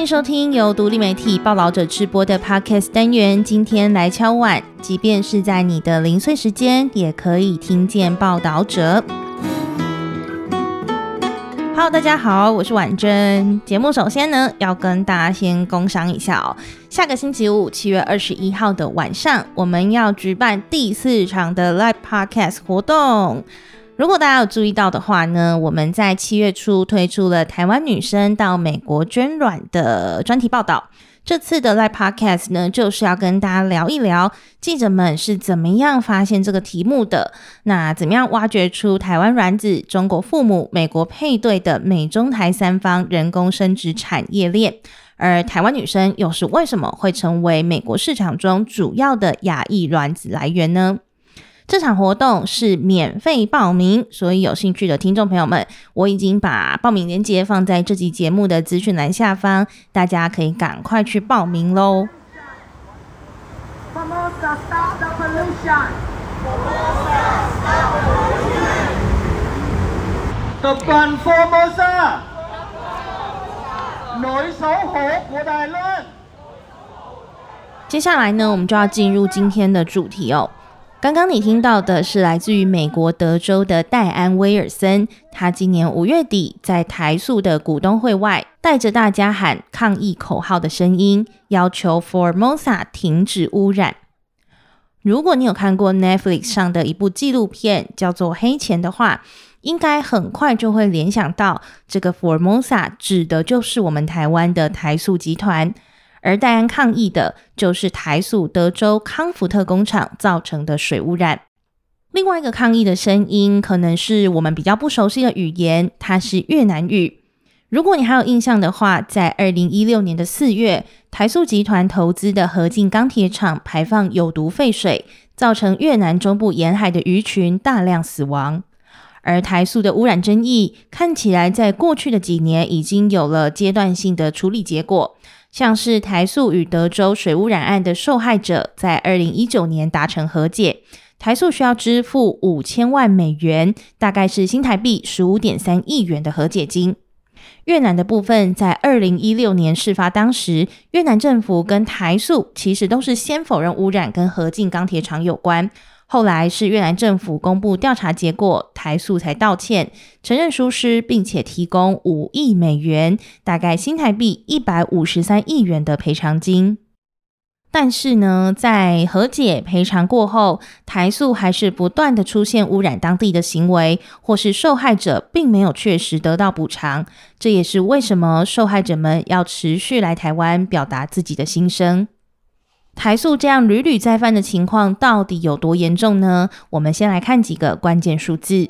欢迎收听由独立媒体报道者直播的 Podcast 单元。今天来敲碗，即便是在你的零碎时间，也可以听见报道者。Hello，大家好，我是婉珍。节目首先呢，要跟大家先工商一下哦。下个星期五，七月二十一号的晚上，我们要举办第四场的 Live Podcast 活动。如果大家有注意到的话呢，我们在七月初推出了台湾女生到美国捐卵的专题报道。这次的 Live Podcast 呢，就是要跟大家聊一聊记者们是怎么样发现这个题目的，那怎么样挖掘出台湾卵子、中国父母、美国配对的美中台三方人工生殖产业链，而台湾女生又是为什么会成为美国市场中主要的亚裔卵子来源呢？这场活动是免费报名，所以有兴趣的听众朋友们，我已经把报名链接放在这集节目的资讯栏下方，大家可以赶快去报名喽。接下来呢，我们就要进入今天的主题哦。刚刚你听到的是来自于美国德州的戴安·威尔森，他今年五月底在台塑的股东会外，带着大家喊抗议口号的声音，要求 Formosa 停止污染。如果你有看过 Netflix 上的一部纪录片，叫做《黑钱》的话，应该很快就会联想到这个 Formosa 指的就是我们台湾的台塑集团。而戴安抗议的就是台塑德州康福特工厂造成的水污染。另外一个抗议的声音，可能是我们比较不熟悉的语言，它是越南语。如果你还有印象的话，在二零一六年的四月，台塑集团投资的合进钢铁厂排放有毒废水，造成越南中部沿海的鱼群大量死亡。而台塑的污染争议，看起来在过去的几年已经有了阶段性的处理结果。像是台塑与德州水污染案的受害者，在二零一九年达成和解，台塑需要支付五千万美元，大概是新台币十五点三亿元的和解金。越南的部分，在二零一六年事发当时，越南政府跟台塑其实都是先否认污染跟合进钢铁厂有关。后来是越南政府公布调查结果，台塑才道歉，承认疏失，并且提供五亿美元，大概新台币一百五十三亿元的赔偿金。但是呢，在和解赔偿过后，台塑还是不断的出现污染当地的行为，或是受害者并没有确实得到补偿。这也是为什么受害者们要持续来台湾表达自己的心声。台塑这样屡屡再犯的情况到底有多严重呢？我们先来看几个关键数字。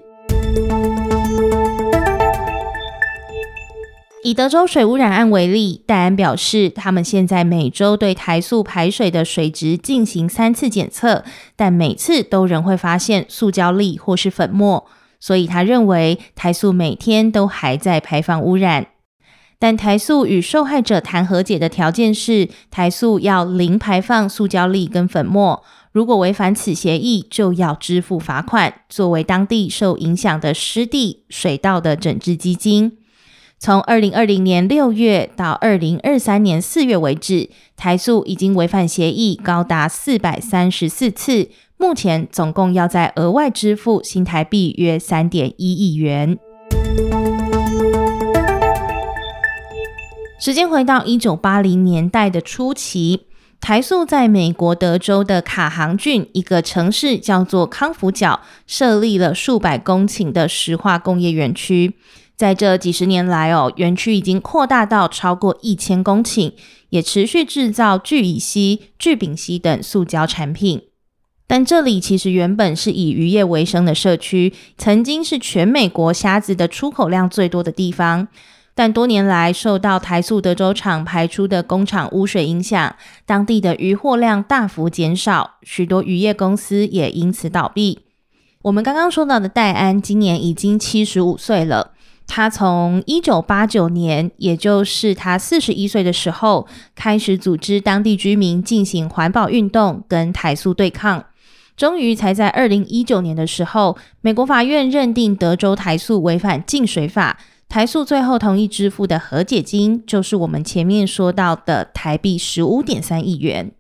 以德州水污染案为例，戴安表示，他们现在每周对台塑排水的水质进行三次检测，但每次都仍会发现塑胶粒或是粉末，所以他认为台塑每天都还在排放污染。但台塑与受害者谈和解的条件是，台塑要零排放塑胶粒跟粉末，如果违反此协议，就要支付罚款，作为当地受影响的湿地水道的整治基金。从二零二零年六月到二零二三年四月为止，台塑已经违反协议高达四百三十四次，目前总共要再额外支付新台币约三点一亿元。时间回到一九八零年代的初期，台塑在美国德州的卡航郡一个城市叫做康福角，设立了数百公顷的石化工业园区。在这几十年来，哦，园区已经扩大到超过一千公顷，也持续制造聚乙烯、聚丙烯等塑胶产品。但这里其实原本是以渔业为生的社区，曾经是全美国虾子的出口量最多的地方。但多年来，受到台塑德州厂排出的工厂污水影响，当地的渔获量大幅减少，许多渔业公司也因此倒闭。我们刚刚说到的戴安今年已经七十五岁了。他从一九八九年，也就是他四十一岁的时候，开始组织当地居民进行环保运动，跟台塑对抗。终于才在二零一九年的时候，美国法院认定德州台塑违反净水法。台塑最后同意支付的和解金，就是我们前面说到的台币十五点三亿元。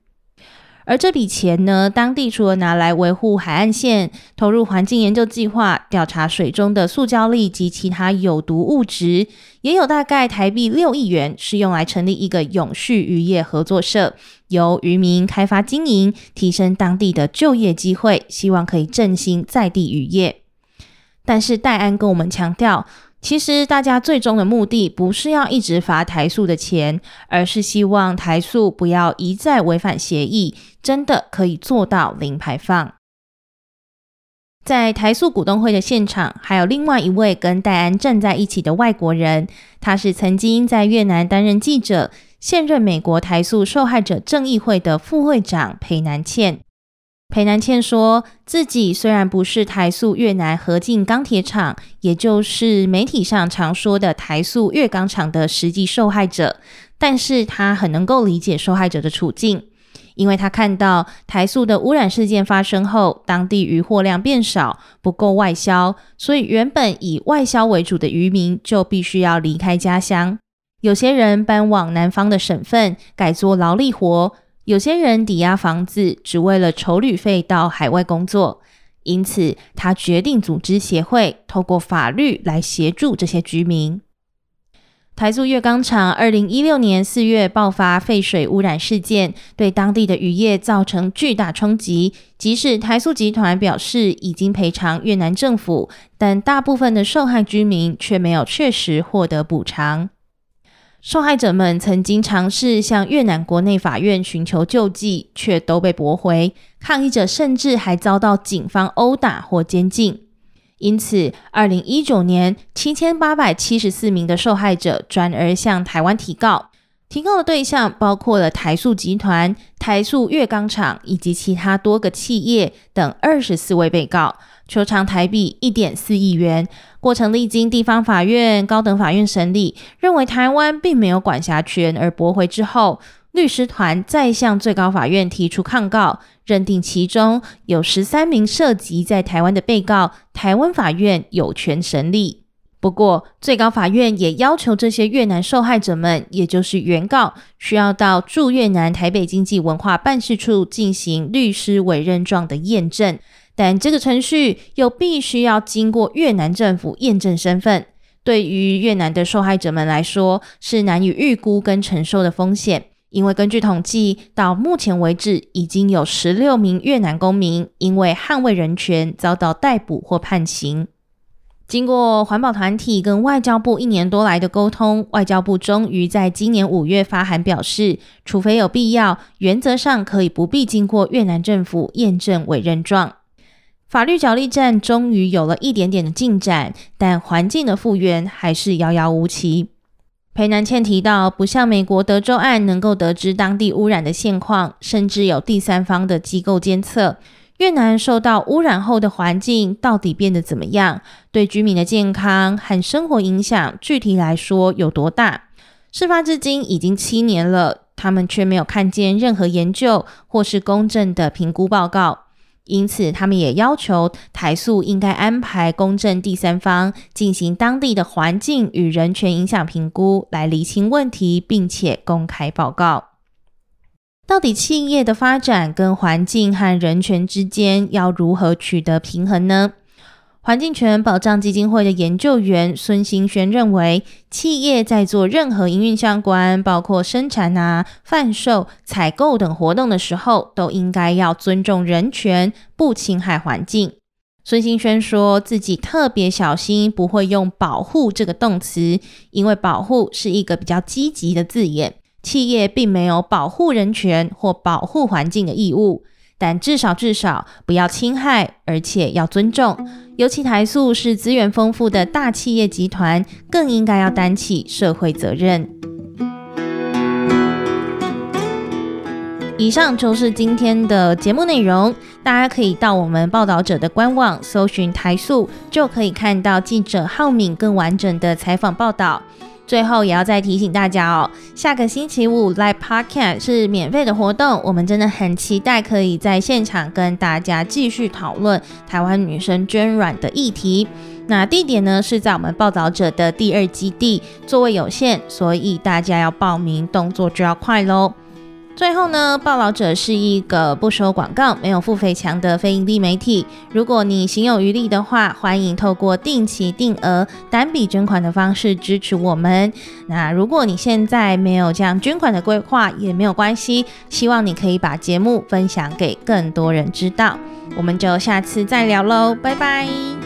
而这笔钱呢，当地除了拿来维护海岸线、投入环境研究计划、调查水中的塑胶粒及其他有毒物质，也有大概台币六亿元是用来成立一个永续渔业合作社，由渔民开发经营，提升当地的就业机会，希望可以振兴在地渔业。但是戴安跟我们强调。其实，大家最终的目的不是要一直罚台塑的钱，而是希望台塑不要一再违反协议，真的可以做到零排放。在台塑股东会的现场，还有另外一位跟戴安站在一起的外国人，他是曾经在越南担任记者、现任美国台塑受害者正义会的副会长裴南茜。裴南倩说自己虽然不是台塑越南合进钢铁厂，也就是媒体上常说的台塑越钢厂的实际受害者，但是他很能够理解受害者的处境，因为他看到台塑的污染事件发生后，当地渔获量变少，不够外销，所以原本以外销为主的渔民就必须要离开家乡，有些人搬往南方的省份，改做劳力活。有些人抵押房子，只为了筹旅费到海外工作，因此他决定组织协会，透过法律来协助这些居民。台塑越钢厂二零一六年四月爆发废水污染事件，对当地的渔业造成巨大冲击。即使台塑集团表示已经赔偿越南政府，但大部分的受害居民却没有确实获得补偿。受害者们曾经尝试向越南国内法院寻求救济，却都被驳回。抗议者甚至还遭到警方殴打或监禁。因此，二零一九年，七千八百七十四名的受害者转而向台湾提告。提告的对象包括了台塑集团、台塑越钢厂以及其他多个企业等二十四位被告。求偿台币一点四亿元，过程历经地方法院、高等法院审理，认为台湾并没有管辖权而驳回之后，律师团再向最高法院提出抗告，认定其中有十三名涉及在台湾的被告，台湾法院有权审理。不过，最高法院也要求这些越南受害者们，也就是原告，需要到驻越南台北经济文化办事处进行律师委任状的验证。但这个程序又必须要经过越南政府验证身份，对于越南的受害者们来说是难以预估跟承受的风险。因为根据统计，到目前为止已经有十六名越南公民因为捍卫人权遭到逮捕或判刑。经过环保团体跟外交部一年多来的沟通，外交部终于在今年五月发函表示，除非有必要，原则上可以不必经过越南政府验证委任状。法律角力战终于有了一点点的进展，但环境的复原还是遥遥无期。裴南倩提到，不像美国德州案能够得知当地污染的现况，甚至有第三方的机构监测，越南受到污染后的环境到底变得怎么样？对居民的健康和生活影响，具体来说有多大？事发至今已经七年了，他们却没有看见任何研究或是公正的评估报告。因此，他们也要求台塑应该安排公正第三方进行当地的环境与人权影响评估，来厘清问题，并且公开报告。到底企业的发展跟环境和人权之间要如何取得平衡呢？环境权保障基金会的研究员孙兴轩认为，企业在做任何营运相关，包括生产啊、贩售、采购等活动的时候，都应该要尊重人权，不侵害环境。孙兴轩说自己特别小心，不会用“保护”这个动词，因为“保护”是一个比较积极的字眼，企业并没有保护人权或保护环境的义务。但至少至少不要侵害，而且要尊重。尤其台塑是资源丰富的大企业集团，更应该要担起社会责任。以上就是今天的节目内容，大家可以到我们报道者的官网搜寻台塑，就可以看到记者浩敏更完整的采访报道。最后也要再提醒大家哦，下个星期五 Live Podcast 是免费的活动，我们真的很期待可以在现场跟大家继续讨论台湾女生捐卵的议题。那地点呢是在我们报道者的第二基地，座位有限，所以大家要报名动作就要快喽。最后呢，报导者是一个不收广告、没有付费墙的非营利媒体。如果你行有余力的话，欢迎透过定期定额单笔捐款的方式支持我们。那如果你现在没有这样捐款的规划，也没有关系。希望你可以把节目分享给更多人知道。我们就下次再聊喽，拜拜。